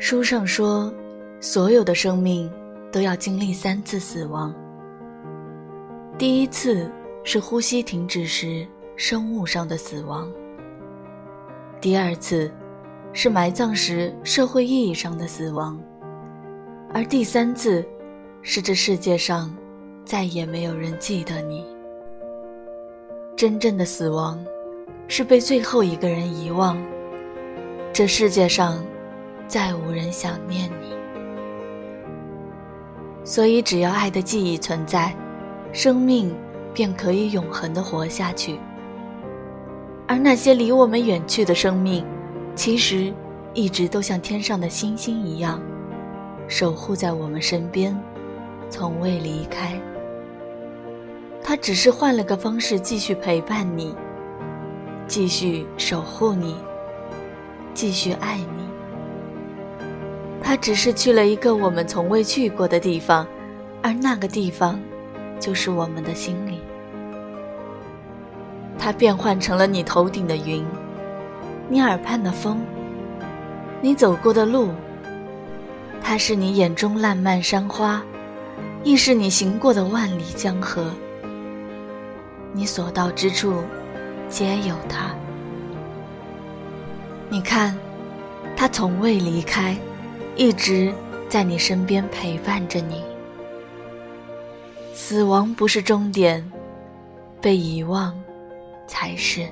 书上说，所有的生命都要经历三次死亡。第一次是呼吸停止时生物上的死亡，第二次是埋葬时社会意义上的死亡，而第三次是这世界上再也没有人记得你。真正的死亡是被最后一个人遗忘，这世界上。再无人想念你，所以只要爱的记忆存在，生命便可以永恒的活下去。而那些离我们远去的生命，其实一直都像天上的星星一样，守护在我们身边，从未离开。他只是换了个方式继续陪伴你，继续守护你，继续爱你。他只是去了一个我们从未去过的地方，而那个地方，就是我们的心里。他变换成了你头顶的云，你耳畔的风，你走过的路。他是你眼中烂漫山花，亦是你行过的万里江河。你所到之处，皆有他。你看，他从未离开。一直在你身边陪伴着你。死亡不是终点，被遗忘才是。